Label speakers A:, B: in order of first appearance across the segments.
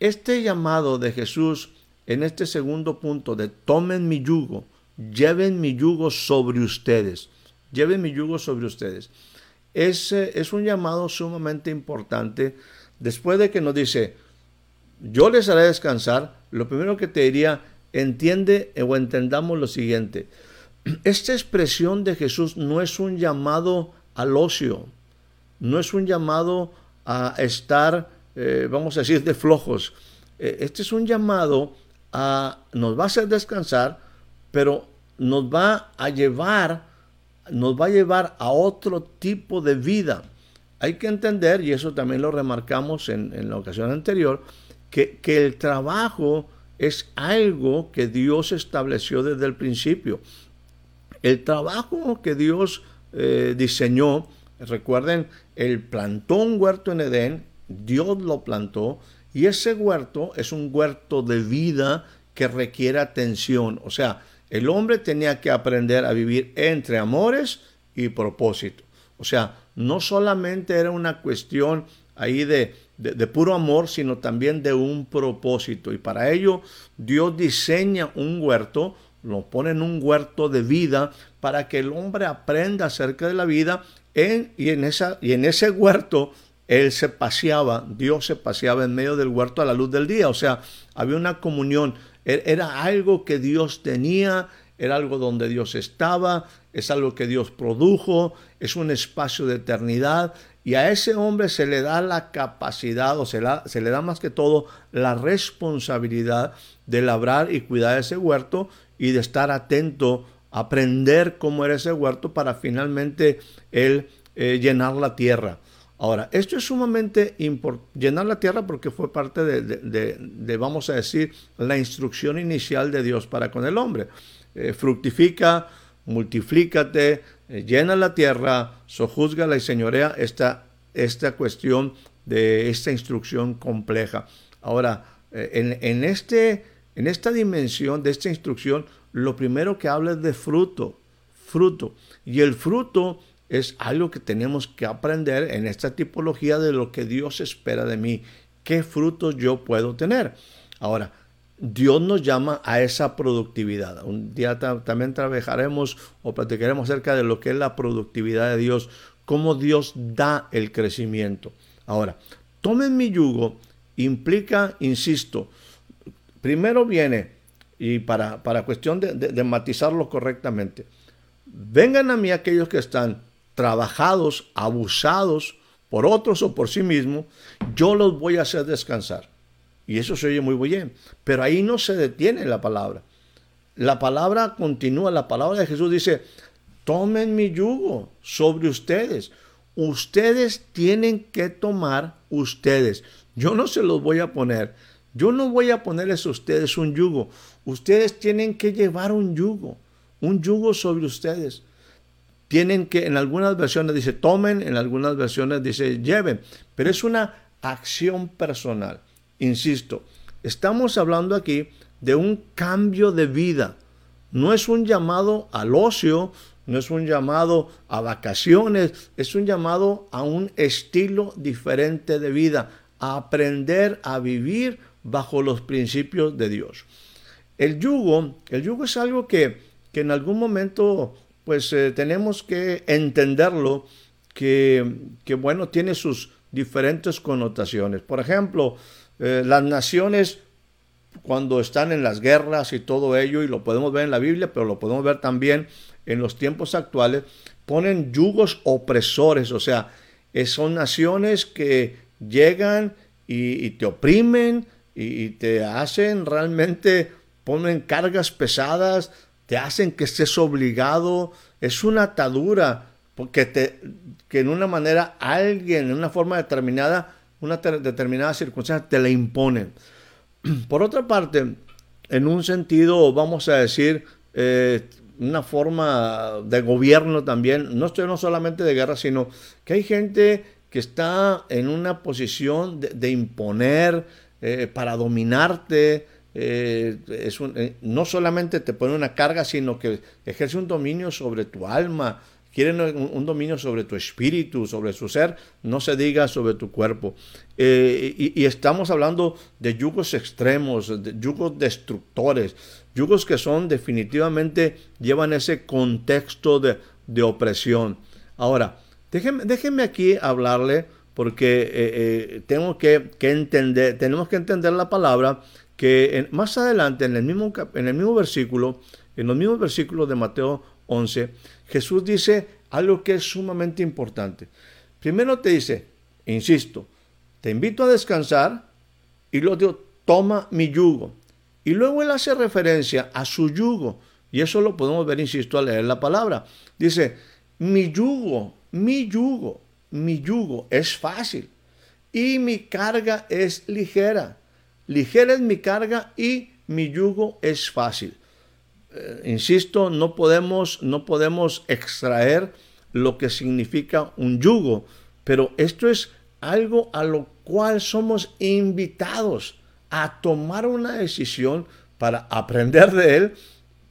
A: Este llamado de Jesús en este segundo punto de tomen mi yugo, lleven mi yugo sobre ustedes, lleven mi yugo sobre ustedes, es, es un llamado sumamente importante. Después de que nos dice, yo les haré descansar, lo primero que te diría, entiende o entendamos lo siguiente, esta expresión de Jesús no es un llamado al ocio, no es un llamado a estar eh, vamos a decir, de flojos. Eh, este es un llamado a, nos va a hacer descansar, pero nos va a llevar, nos va a llevar a otro tipo de vida. Hay que entender, y eso también lo remarcamos en, la ocasión anterior, que, el trabajo es algo que Dios estableció desde el principio. El trabajo que Dios eh, diseñó, recuerden, Él plantó un huerto en Edén, Dios lo plantó y ese huerto es un huerto de vida que requiere atención. O sea, el hombre tenía que aprender a vivir entre amores y propósito. O sea, no solamente era una cuestión ahí de, de, puro amor, sino también de un propósito. Y para ello Dios diseña un huerto, lo pone en un huerto de vida para que el hombre aprenda acerca de la vida en, y, en esa, y en ese huerto él se paseaba, Dios se paseaba en medio del huerto a la luz del día. O sea, había una comunión. E-, era algo que Dios tenía, era algo donde Dios estaba, es algo que Dios produjo, es un espacio de eternidad. Y a ese hombre se le da la capacidad, o se, se le da más que todo la responsabilidad de labrar y cuidar ese huerto y de estar atento, aprender cómo era ese huerto para finalmente él eh, llenar la tierra. Ahora, esto es sumamente importante, llenar la tierra porque fue parte de, vamos a decir, la instrucción inicial de Dios para con el hombre. Eh, fructifica, multiplícate, eh, llena la tierra, sojuzgala y señorea esta, esta cuestión de esta instrucción compleja. Ahora, eh, en, en, este, en esta dimensión de esta instrucción, lo primero que habla es de fruto, fruto. Y el fruto es algo que tenemos que aprender en esta tipología de lo que Dios espera de mí, qué frutos yo puedo tener. Ahora, Dios nos llama a esa productividad. Un día también trabajaremos o platicaremos acerca de lo que es la productividad de Dios, cómo Dios da el crecimiento. Ahora, tomen mi yugo implica, insisto, primero viene, y para, para cuestión de, de matizarlo correctamente, vengan a mí aquellos que están trabajados, abusados por otros o por sí mismos, yo los voy a hacer descansar. Y eso se oye muy bien. Pero ahí no se detiene la palabra. La palabra continúa. La palabra de Jesús dice, tomen mi yugo sobre ustedes. Ustedes tienen que tomar ustedes. Yo no se los voy a poner. Yo no voy a ponerles a ustedes un yugo. Ustedes tienen que llevar un yugo. Un yugo sobre ustedes tienen que, en algunas versiones dice tomen, en algunas versiones dice lleven, pero es una acción personal. Insisto, estamos hablando aquí de un cambio de vida. No es un llamado al ocio, no es un llamado a vacaciones, es un llamado a un estilo diferente de vida, a aprender a vivir bajo los principios de Dios. El yugo, el yugo es algo que, que en algún momento pues eh, tenemos que entenderlo que, bueno, tiene sus diferentes connotaciones. Por ejemplo, eh, las naciones cuando están en las guerras y todo ello, y lo podemos ver en la Biblia, pero lo podemos ver también en los tiempos actuales, ponen yugos opresores, o sea, eh, son naciones que llegan y, te oprimen y, y, te hacen realmente, ponen cargas pesadas te hacen que estés obligado, es una atadura, porque te, que en una manera alguien, en una forma determinada, una determinada circunstancia, te la imponen. Por otra parte, en un sentido, vamos a decir, eh, una forma de gobierno también, no estoy no solamente de guerra, sino que hay gente que está en una posición de, imponer eh, para dominarte, eh, es no solamente te pone una carga, sino que ejerce un dominio sobre tu alma, quieren un, dominio sobre tu espíritu, sobre su ser, no se diga sobre tu cuerpo. Eh, y, estamos hablando de yugos extremos, de yugos destructores, yugos que son definitivamente, llevan ese contexto de, opresión. Ahora, déjenme, déjenme, aquí hablarle porque eh, eh, tengo que, entender, tenemos que entender la palabra que más adelante en el, mismo, en el mismo versículo, en los mismos versículos de Mateo 11, Jesús dice algo que es sumamente importante. Primero te dice, insisto, te invito a descansar y luego digo, toma mi yugo. Y luego él hace referencia a su yugo. Y eso lo podemos ver, insisto, al leer la palabra. Dice, mi yugo, mi yugo, mi yugo es fácil y mi carga es ligera. Ligera es mi carga y mi yugo es fácil. Eh, insisto, no podemos, no podemos extraer lo que significa un yugo, pero esto es algo a lo cual somos invitados a tomar una decisión para aprender de él,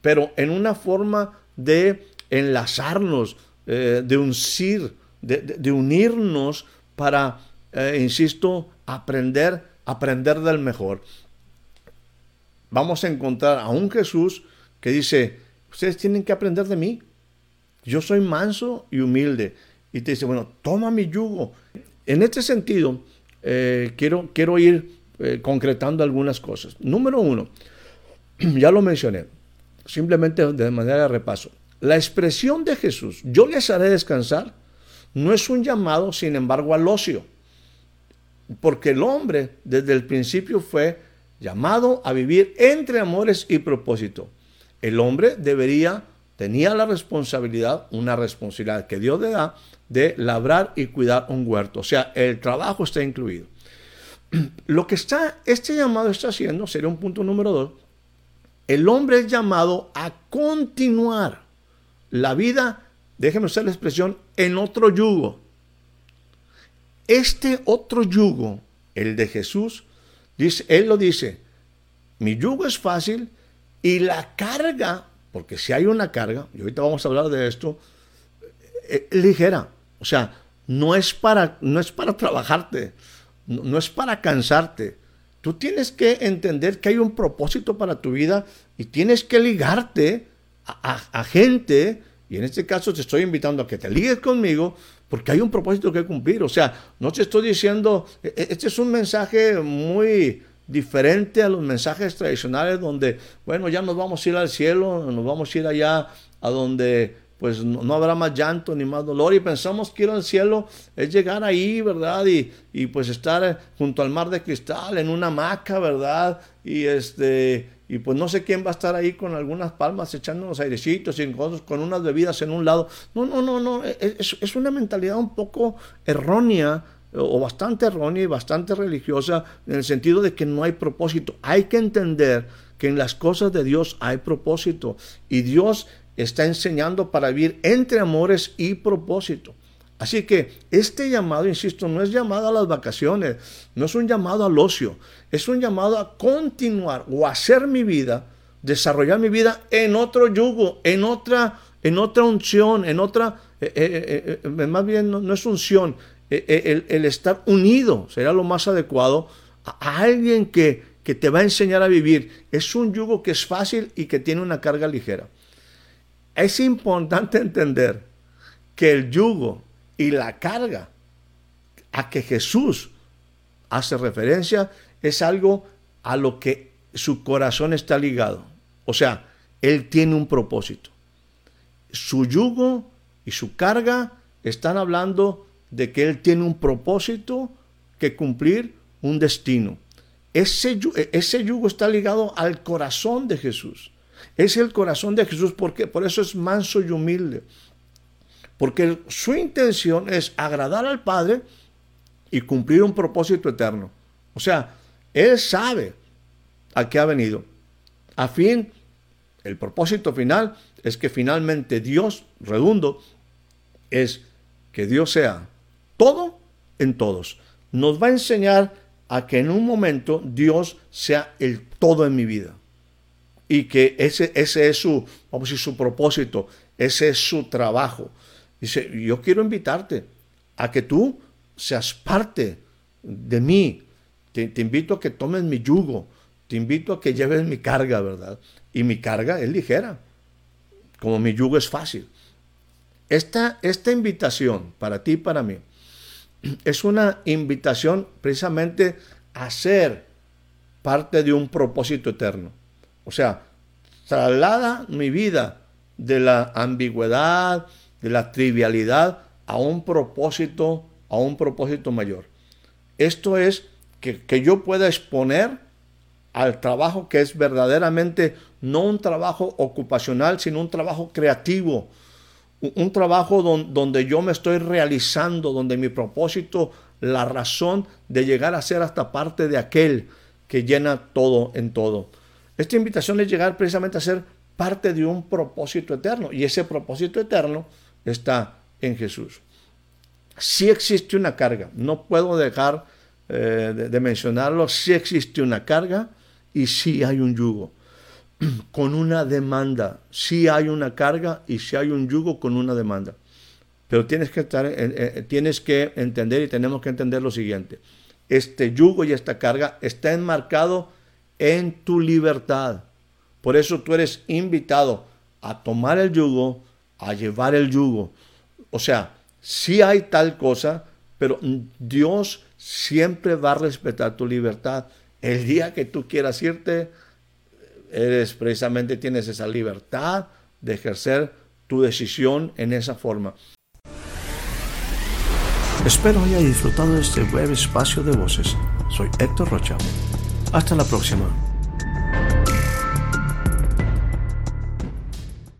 A: pero en una forma de enlazarnos, eh, de uncir, de, unirnos para, eh, insisto, aprender, aprender del mejor. Vamos a encontrar a un Jesús que dice, ustedes tienen que aprender de mí. Yo soy manso y humilde. Y te dice, bueno, toma mi yugo. En este sentido, eh, quiero, quiero ir eh, concretando algunas cosas. Número uno, ya lo mencioné, simplemente de manera de repaso. La expresión de Jesús, yo les haré descansar, no es un llamado, sin embargo, al ocio. Porque el hombre desde el principio fue llamado a vivir entre amores y propósito el hombre debería, tenía la responsabilidad, una responsabilidad que Dios le da, de labrar y cuidar un huerto. O sea, el trabajo está incluido. Lo que está, este llamado está haciendo, sería un punto número dos, el hombre es llamado a continuar la vida, déjeme usar la expresión, en otro yugo. Este otro yugo, el de Jesús, él lo dice, mi yugo es fácil y la carga, porque si hay una carga, y ahorita vamos a hablar de esto, es eh, ligera. O sea, no es para, no es para trabajarte, no, es para cansarte. Tú tienes que entender que hay un propósito para tu vida y tienes que ligarte a, gente, y en este caso te estoy invitando a que te ligues conmigo, porque hay un propósito que cumplir. O sea, no te estoy diciendo, e, e, este es un mensaje muy, diferente a los mensajes tradicionales donde, bueno, ya nos vamos a ir al cielo, nos vamos a ir allá a donde pues no, habrá más llanto ni más dolor y pensamos que ir al cielo es llegar ahí, ¿verdad? Y, y pues estar junto al mar de cristal en una hamaca, ¿verdad? Y este y pues no sé quién va a estar ahí con algunas palmas echando unos airecitos y con, con unas bebidas en un lado. No, no, no, no, es, es una mentalidad un poco errónea o bastante errónea y bastante religiosa en el sentido de que no hay propósito. Hay que entender que en las cosas de Dios hay propósito y Dios está enseñando para vivir entre amores y propósito. Así que este llamado, insisto, no es llamado a las vacaciones, no es un llamado al ocio, es un llamado a continuar o hacer mi vida, desarrollar mi vida en otro yugo, en otra, en otra unción, en otra, eh, eh, eh, más bien no, es unción, e, e, el, estar unido será lo más adecuado a, alguien que, que te va a enseñar a vivir. Es un yugo que es fácil y que tiene una carga ligera. Es importante entender que el yugo y la carga a que Jesús hace referencia es algo a lo que su corazón está ligado. O sea, Él tiene un propósito. Su yugo y su carga están hablando de que Él tiene un propósito que cumplir, un destino. Ese, yugo está ligado al corazón de Jesús. Es el corazón de Jesús, porque por eso es manso y humilde. Porque su intención es agradar al Padre y cumplir un propósito eterno. O sea, Él sabe a qué ha venido. A fin, el propósito final es que finalmente Dios, redundo, es que Dios sea todo en todos. Nos va a enseñar a que en un momento Dios sea el todo en mi vida. Y que ese, ese es su, vamos a decir, su propósito, ese es su trabajo. Dice, yo quiero invitarte a que tú seas parte de mí. Te, te, invito a que tomes mi yugo. Te invito a que lleves mi carga, ¿verdad? Y mi carga es ligera. Como mi yugo es fácil. Esta, esta invitación para ti y para mí es una invitación precisamente a ser parte de un propósito eterno. O sea, traslada mi vida de la ambigüedad, de la trivialidad a un propósito, a un propósito mayor. Esto es que, que yo pueda exponer al trabajo que es verdaderamente no un trabajo ocupacional, sino un trabajo creativo, un trabajo donde yo me estoy realizando, donde mi propósito, la razón de llegar a ser hasta parte de aquel que llena todo en todo. Esta invitación es llegar precisamente a ser parte de un propósito eterno y ese propósito eterno está en Jesús. Si existe una carga, no puedo dejar eh, de, mencionarlo, si existe una carga y si hay un yugo. con una demanda. Si hay una carga y si hay un yugo con una demanda. Pero tienes que, estar, tienes que entender y tenemos que entender lo siguiente. Este yugo y esta carga está enmarcado en tu libertad. Por eso tú eres invitado a tomar el yugo, a llevar el yugo. O sea, si hay tal cosa, pero Dios siempre va a respetar tu libertad. El día que tú quieras irte, eres precisamente tienes esa libertad de ejercer tu decisión en esa forma.
B: Espero haya disfrutado de este breve espacio de voces. Soy Héctor Rocha. Hasta la próxima.